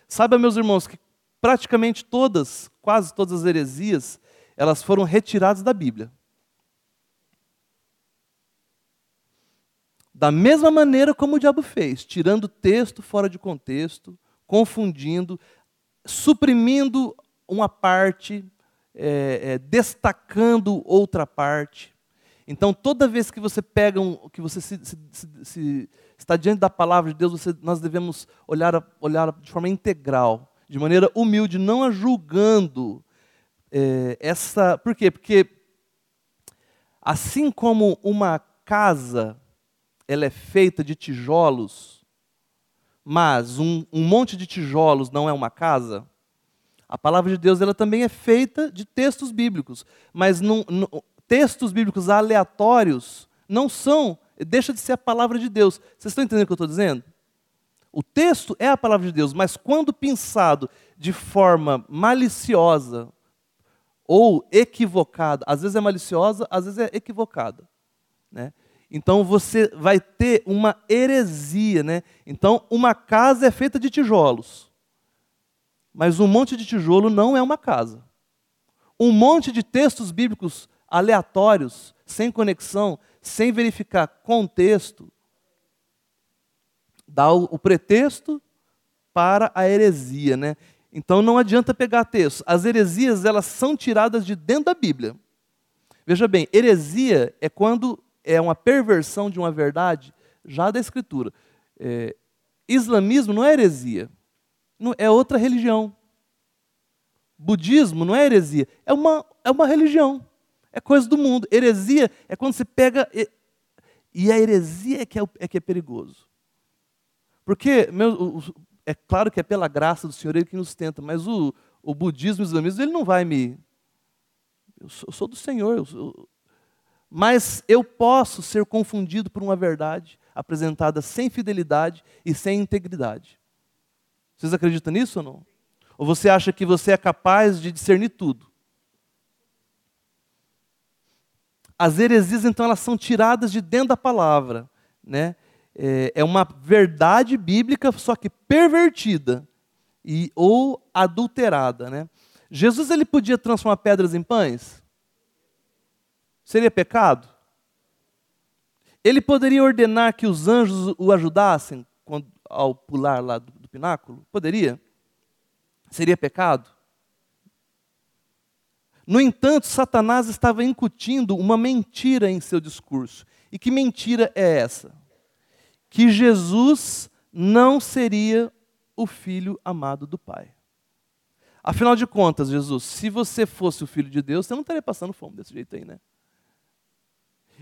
Sabe, meus irmãos, que praticamente todas, quase todas as heresias, elas foram retiradas da Bíblia. Da mesma maneira como o diabo fez, tirando texto fora de contexto, confundindo, suprimindo uma parte, é, é, destacando outra parte. Então, toda vez que você pega um, que você se, se, se, está diante da palavra de Deus, você, nós devemos olhar, olhar de forma integral, de maneira humilde, não a julgando é, essa. Por quê? Porque assim como uma casa ela é feita de tijolos, mas um, um monte de tijolos não é uma casa, a palavra de Deus ela também é feita de textos bíblicos, mas não, não, textos bíblicos aleatórios não são, deixa de ser a palavra de Deus. Vocês estão entendendo o que eu estou dizendo? O texto é a palavra de Deus, mas quando pensado de forma maliciosa ou equivocada, às vezes é maliciosa, às vezes é equivocada, né? Então você vai ter uma heresia, né? Então uma casa é feita de tijolos, mas um monte de tijolo não é uma casa. Um monte de textos bíblicos aleatórios, sem conexão, sem verificar contexto, dá o, o pretexto para a heresia, né? Então não adianta pegar texto. As heresias elas são tiradas de dentro da Bíblia. Veja bem, heresia é quando é uma perversão de uma verdade já da Escritura. É, islamismo não é heresia, não, é outra religião. Budismo não é heresia, é uma, é uma religião é coisa do mundo. Heresia é quando você pega. E a heresia é que é, é, que é perigoso. Porque, meu, é claro que é pela graça do Senhor ele que nos tenta, mas o, o budismo islamismo, ele não vai me. Eu sou, eu sou do Senhor. Eu sou, mas eu posso ser confundido por uma verdade apresentada sem fidelidade e sem integridade. Vocês acreditam nisso ou não? Ou você acha que você é capaz de discernir tudo? As heresias, então, elas são tiradas de dentro da palavra. Né? É, é uma verdade bíblica, só que pervertida e, ou adulterada. Né? Jesus ele podia transformar pedras em pães? Seria pecado? Ele poderia ordenar que os anjos o ajudassem quando, ao pular lá do, do pináculo? Poderia? Seria pecado? No entanto, Satanás estava incutindo uma mentira em seu discurso. E que mentira é essa? Que Jesus não seria o filho amado do Pai. Afinal de contas, Jesus, se você fosse o filho de Deus, você não estaria passando fome desse jeito aí, né?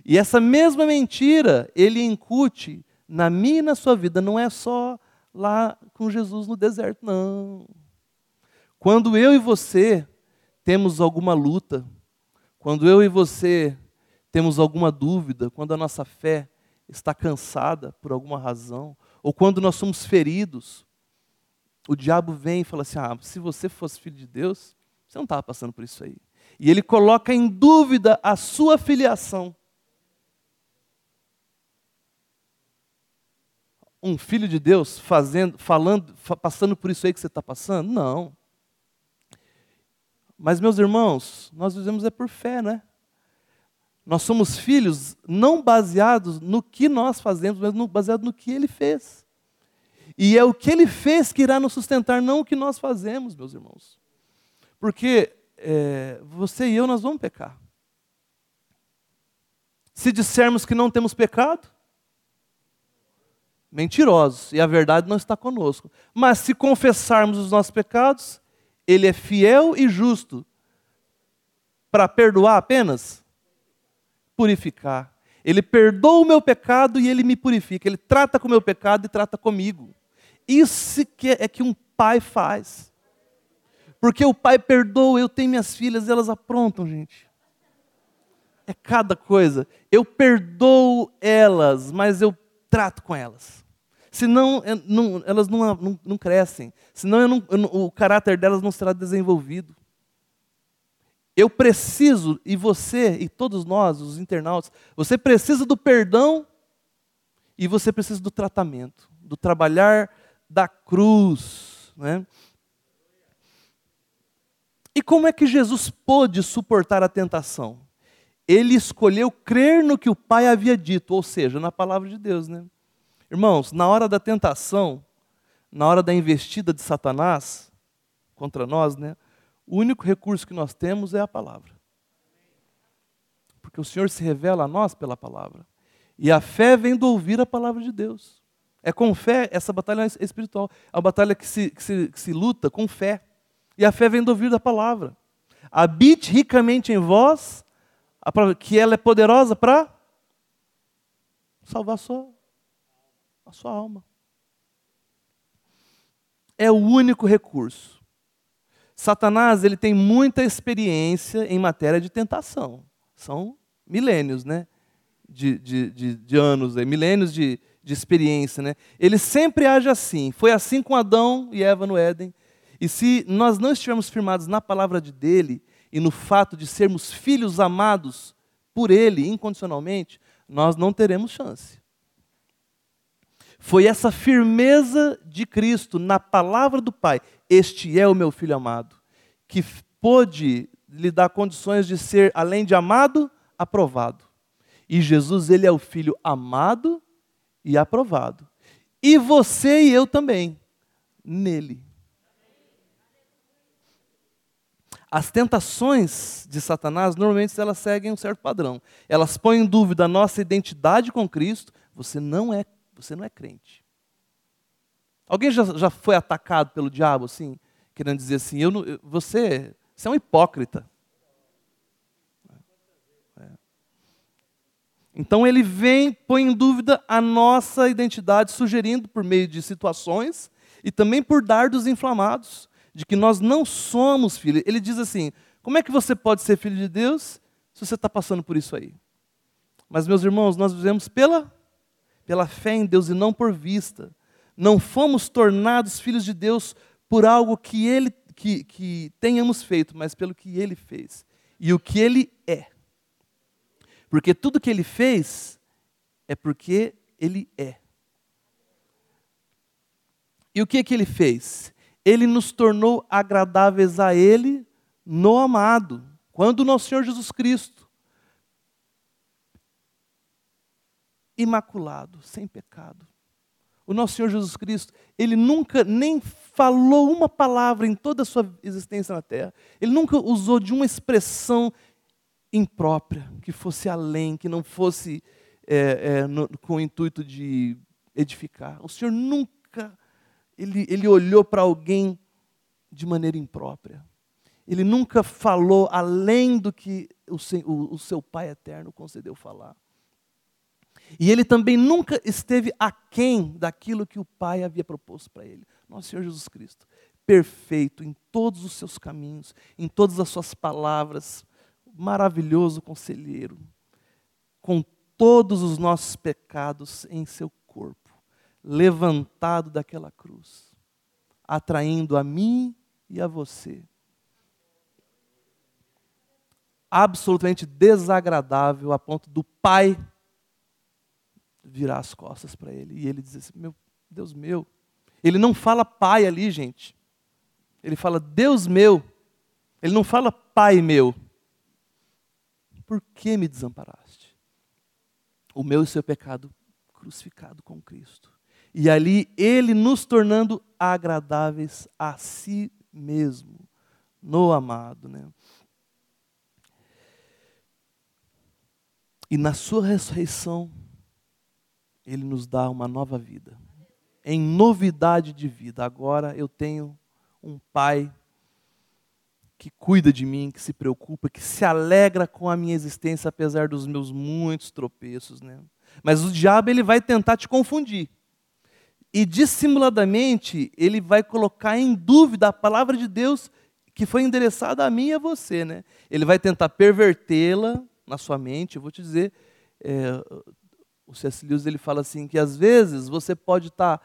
E essa mesma mentira ele incute na minha e na sua vida, não é só lá com Jesus no deserto, não. Quando eu e você temos alguma luta, quando eu e você temos alguma dúvida, quando a nossa fé está cansada por alguma razão, Ou quando nós somos feridos, o diabo vem e fala assim: ah, se você fosse filho de Deus, você não estava passando por isso aí. E ele coloca em dúvida a sua filiação. Um filho de Deus fazendo, falando, passando por isso aí que você está passando? Não. Mas, meus irmãos, nós vivemos é por fé, né? Nós somos filhos não baseados no que nós fazemos, mas baseados no que Ele fez. E é o que Ele fez que irá nos sustentar, não o que nós fazemos, meus irmãos. Porque é, você e eu, nós vamos pecar. Se dissermos que não temos pecado, mentirosos, e a verdade não está conosco. Mas se confessarmos os nossos pecados, Ele é fiel e justo para perdoar apenas? Purificar. Ele perdoa o meu pecado e ele me purifica. Ele trata com o meu pecado e trata comigo. Isso que é que um pai faz. Porque o pai perdoa, eu tenho minhas filhas, elas aprontam, gente. É cada coisa. Eu perdoo elas, mas eu trato com elas. Senão não, elas não, não, não crescem. Senão eu não, eu o caráter delas não será desenvolvido. Eu preciso, e você, e todos nós, os internautas, você precisa do perdão e você precisa do tratamento, do trabalhar da cruz. Né? E como é que Jesus pôde suportar a tentação? Ele escolheu crer no que o Pai havia dito, ou seja, na palavra de Deus. Né? Irmãos, na hora da tentação, na hora da investida de Satanás contra nós, né, o único recurso que nós temos é a palavra. Porque o Senhor se revela a nós pela palavra. E a fé vem do ouvir a palavra de Deus. É com fé, essa batalha é espiritual. É uma batalha que se, que se, que se luta com fé. E a fé vem do ouvir da palavra. Habite ricamente em vós, que ela é poderosa para salvar a sua, sua alma. É o único recurso. Satanás ele tem muita experiência em matéria de tentação. São milênios, né? De, de, de, de anos, milênios de, de experiência. Né? Ele sempre age assim. Foi assim com Adão e Eva no Éden. E se nós não estivermos firmados na palavra de dele e no fato de sermos filhos amados por ele incondicionalmente, nós não teremos chance. Foi essa firmeza de Cristo na palavra do Pai, este é o meu filho amado, que pôde lhe dar condições de ser, além de amado, aprovado. E Jesus, ele é o filho amado e aprovado. E você e eu também, nele. As tentações de Satanás, normalmente, elas seguem um certo padrão. Elas põem em dúvida a nossa identidade com Cristo. Você não é, você não é crente. Alguém já, já foi atacado pelo diabo, assim, querendo dizer assim, eu não, você, você é um hipócrita. É. Então ele vem, põe em dúvida a nossa identidade, sugerindo por meio de situações e também por dardos inflamados de que nós não somos filhos. Ele diz assim: como é que você pode ser filho de Deus se você está passando por isso aí? Mas, meus irmãos, nós vivemos pela, pela fé em Deus e não por vista. Não fomos tornados filhos de Deus por algo que Ele que, que tenhamos feito, mas pelo que Ele fez e o que Ele é. Porque tudo que Ele fez é porque Ele é. E o que que Ele fez? ele nos tornou agradáveis a Ele no amado, quando o nosso Senhor Jesus Cristo, imaculado, sem pecado, o nosso Senhor Jesus Cristo, ele nunca nem falou uma palavra em toda a sua existência na terra, ele nunca usou de uma expressão imprópria, que fosse além, que não fosse é, é, no, com o intuito de edificar. O Senhor nunca ele, ele olhou para alguém de maneira imprópria. Ele nunca falou além do que o, o, o seu Pai eterno concedeu falar. E ele também nunca esteve aquém daquilo que o Pai havia proposto para ele. Nosso Senhor Jesus Cristo, perfeito em todos os seus caminhos, em todas as suas palavras, maravilhoso conselheiro, com todos os nossos pecados em seu corpo levantado daquela cruz, atraindo a mim e a você. Absolutamente desagradável a ponto do pai virar as costas para ele e ele dizer assim: Meu Deus meu. Ele não fala pai ali, gente. Ele fala Deus meu. Ele não fala pai meu. Por que me desamparaste? O meu e seu pecado crucificado com Cristo. E ali ele nos tornando agradáveis a si mesmo, no amado, né? E na sua ressurreição, ele nos dá uma nova vida. Em novidade de vida. Agora eu tenho um pai que cuida de mim, que se preocupa, que se alegra com a minha existência apesar dos meus muitos tropeços, né? Mas o diabo ele vai tentar te confundir. E dissimuladamente ele vai colocar em dúvida a palavra de Deus que foi endereçada a mim e a você, né? Ele vai tentar pervertê-la na sua mente. Eu vou te dizer, é, o C.S. Lewis ele fala assim que às vezes você pode estar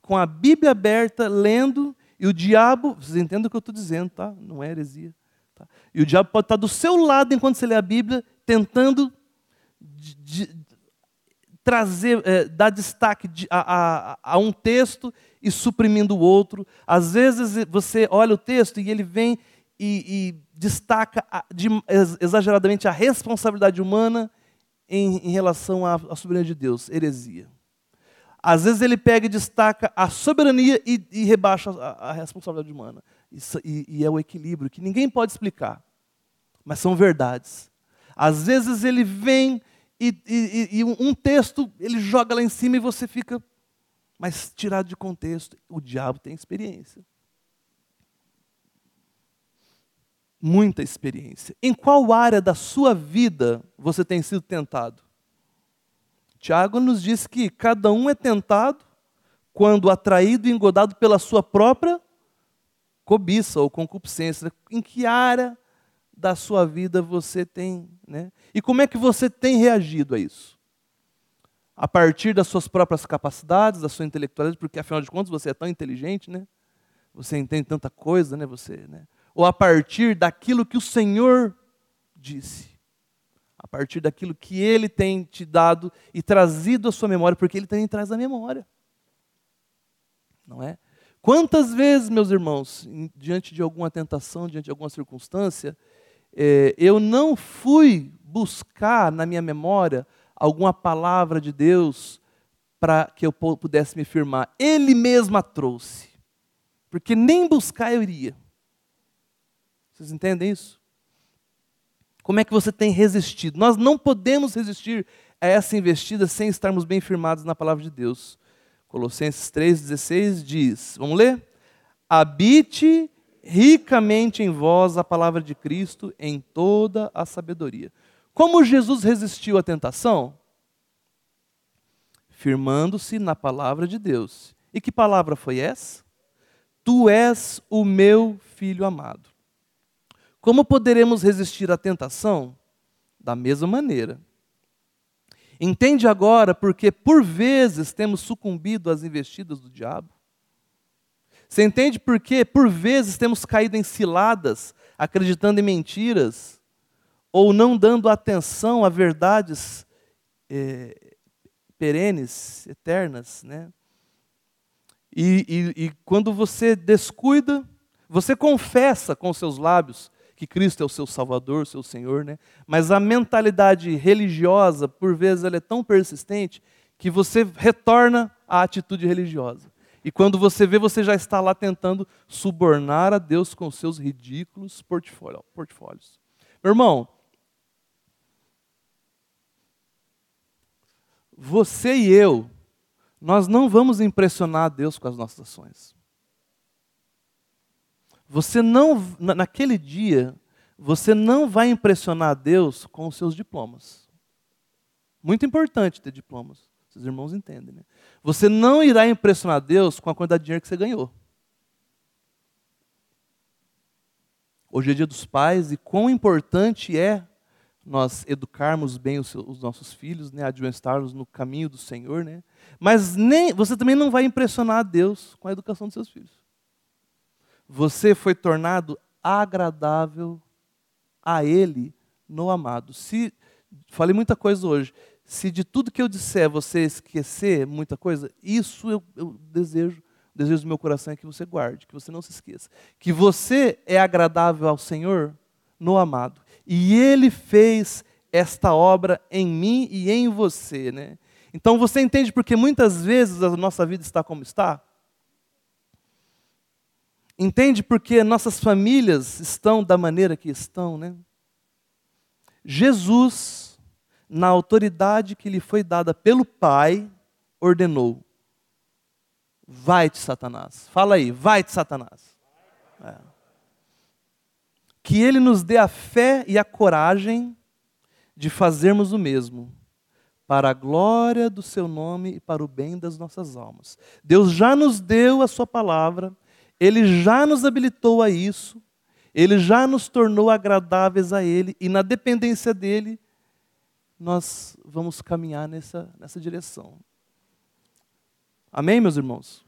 com a Bíblia aberta lendo e o diabo, vocês entendem o que eu estou dizendo, tá? Não é heresia. Tá? E o diabo pode estar do seu lado enquanto você lê a Bíblia, tentando de, de, trazer, é, dar destaque de, a, a, a, um texto e suprimindo o outro. Às vezes você olha o texto e ele vem e, e destaca de, exageradamente a responsabilidade humana em, em relação à, à soberania de Deus, heresia. Às vezes ele pega e destaca a soberania e, e rebaixa a, a, responsabilidade humana. Isso, e, e, é o equilíbrio que ninguém pode explicar, mas são verdades. Às vezes ele vem e, e, e um texto ele joga lá em cima e você fica, mas tirado de contexto. O diabo tem experiência. Muita experiência. Em qual área da sua vida você tem sido tentado? Tiago nos diz que cada um é tentado quando atraído e engodado pela sua própria cobiça ou concupiscência. Em que área da sua vida você tem, né? E como é que você tem reagido a isso? A partir das suas próprias capacidades, da sua intelectualidade, porque afinal de contas você é tão inteligente, né? Você entende tanta coisa, né, você, né? Ou a partir daquilo que o Senhor disse a partir daquilo que Ele tem te dado e trazido à sua memória, porque Ele também traz a memória. Não é? Quantas vezes, meus irmãos, diante de alguma tentação, diante de alguma circunstância, é, eu não fui buscar na minha memória alguma palavra de Deus para que eu pudesse me firmar. Ele mesmo a trouxe. Porque nem buscar eu iria. Vocês entendem isso? Como é que você tem resistido? Nós não podemos resistir a essa investida sem estarmos bem firmados na palavra de Deus. Colossenses 3,16 diz: Vamos ler? Habite ricamente em vós a palavra de Cristo em toda a sabedoria. Como Jesus resistiu à tentação? Firmando-se na palavra de Deus. E que palavra foi essa? Tu és o meu filho amado. Como poderemos resistir à tentação? Da mesma maneira. Entende agora porque por vezes temos sucumbido às investidas do diabo? Você entende por que por vezes temos caído em ciladas, acreditando em mentiras, ou não dando atenção a verdades é, perenes, eternas, né? E, e, e quando você descuida, você confessa com seus lábios que Cristo é o seu Salvador, seu Senhor, né? Mas a mentalidade religiosa, por vezes, ela é tão persistente que você retorna à atitude religiosa. E quando você vê, você já está lá tentando subornar a Deus com seus ridículos portfólios. Meu irmão, você e eu, nós não vamos impressionar a Deus com as nossas ações. Você não, naquele dia, você não vai impressionar Deus com os seus diplomas. Muito importante ter diplomas. Os irmãos entendem, né? Você não irá impressionar Deus com a quantidade de dinheiro que você ganhou. Hoje é dia dos pais e quão importante é nós educarmos bem os, seus, os nossos filhos, né, admoestarmos no caminho do Senhor, né? Mas nem você também não vai impressionar a Deus com a educação dos seus filhos. Você foi tornado agradável a Ele no amado. Se falei muita coisa hoje. Se de tudo que eu disser você esquecer muita coisa, isso eu, eu desejo, o desejo do meu coração é que você guarde, que você não se esqueça. Que você é agradável ao Senhor no amado. E Ele fez esta obra em mim e em você. Né? Então você entende porque muitas vezes a nossa vida está como está? Entende porque nossas famílias estão da maneira que estão, né? Jesus, na autoridade que lhe foi dada pelo Pai, ordenou: Vai-te, Satanás. Fala aí, vai-te, Satanás. É. Que ele nos dê a fé e a coragem de fazermos o mesmo, para a glória do seu nome e para o bem das nossas almas. Deus já nos deu a sua palavra, ele já nos habilitou a isso, ele já nos tornou agradáveis a ele e na dependência dele nós vamos caminhar nessa, nessa direção. Amém, meus irmãos?